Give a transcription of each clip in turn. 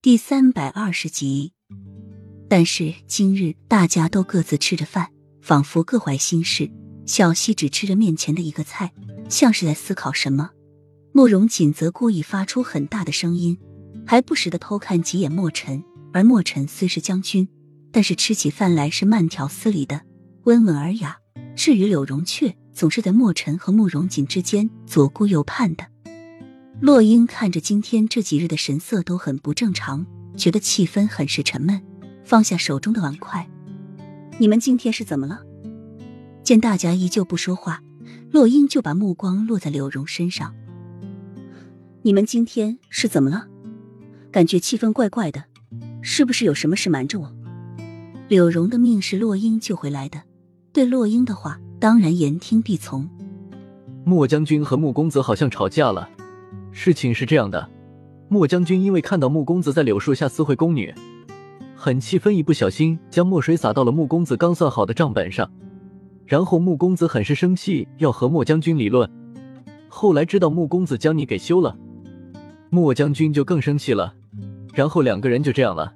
第三百二十集。但是今日大家都各自吃着饭，仿佛各怀心事。小溪只吃着面前的一个菜，像是在思考什么。慕容锦则故意发出很大的声音，还不时的偷看几眼墨尘。而墨尘虽是将军，但是吃起饭来是慢条斯理的，温文尔雅。至于柳荣，却总是在墨尘和慕容锦之间左顾右盼的。洛英看着今天这几日的神色都很不正常，觉得气氛很是沉闷，放下手中的碗筷。你们今天是怎么了？见大家依旧不说话，洛英就把目光落在柳荣身上。你们今天是怎么了？感觉气氛怪怪的，是不是有什么事瞒着我？柳荣的命是洛英救回来的，对洛英的话当然言听必从。莫将军和穆公子好像吵架了。事情是这样的，莫将军因为看到穆公子在柳树下私会宫女，很气愤，一不小心将墨水洒到了穆公子刚算好的账本上，然后穆公子很是生气，要和莫将军理论。后来知道穆公子将你给休了，莫将军就更生气了，然后两个人就这样了。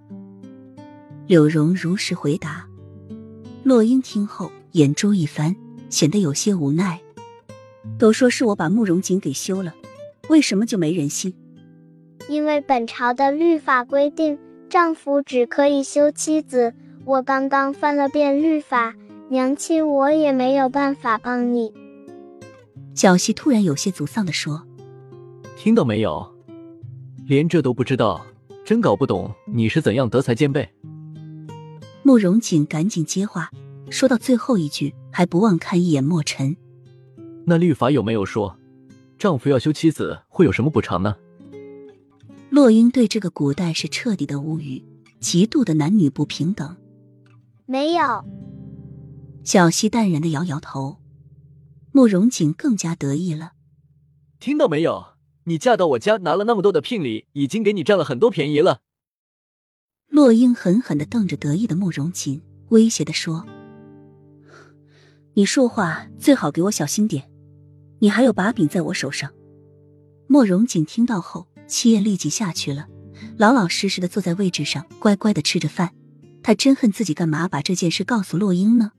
柳荣如实回答。洛英听后眼珠一翻，显得有些无奈。都说是我把慕容锦给休了。为什么就没人信？因为本朝的律法规定，丈夫只可以休妻子。我刚刚翻了遍律法，娘亲，我也没有办法帮你。小溪突然有些沮丧的说：“听到没有？连这都不知道，真搞不懂你是怎样德才兼备。”慕容锦赶紧接话，说到最后一句，还不忘看一眼墨尘。那律法有没有说？丈夫要休妻子会有什么补偿呢？洛英对这个古代是彻底的无语，极度的男女不平等。没有。小溪淡然的摇摇头。慕容锦更加得意了。听到没有？你嫁到我家拿了那么多的聘礼，已经给你占了很多便宜了。洛英狠狠的瞪着得意的慕容锦，威胁的说：“你说话最好给我小心点。”你还有把柄在我手上。莫容锦听到后，气焰立即下去了，老老实实的坐在位置上，乖乖的吃着饭。他真恨自己干嘛把这件事告诉洛英呢？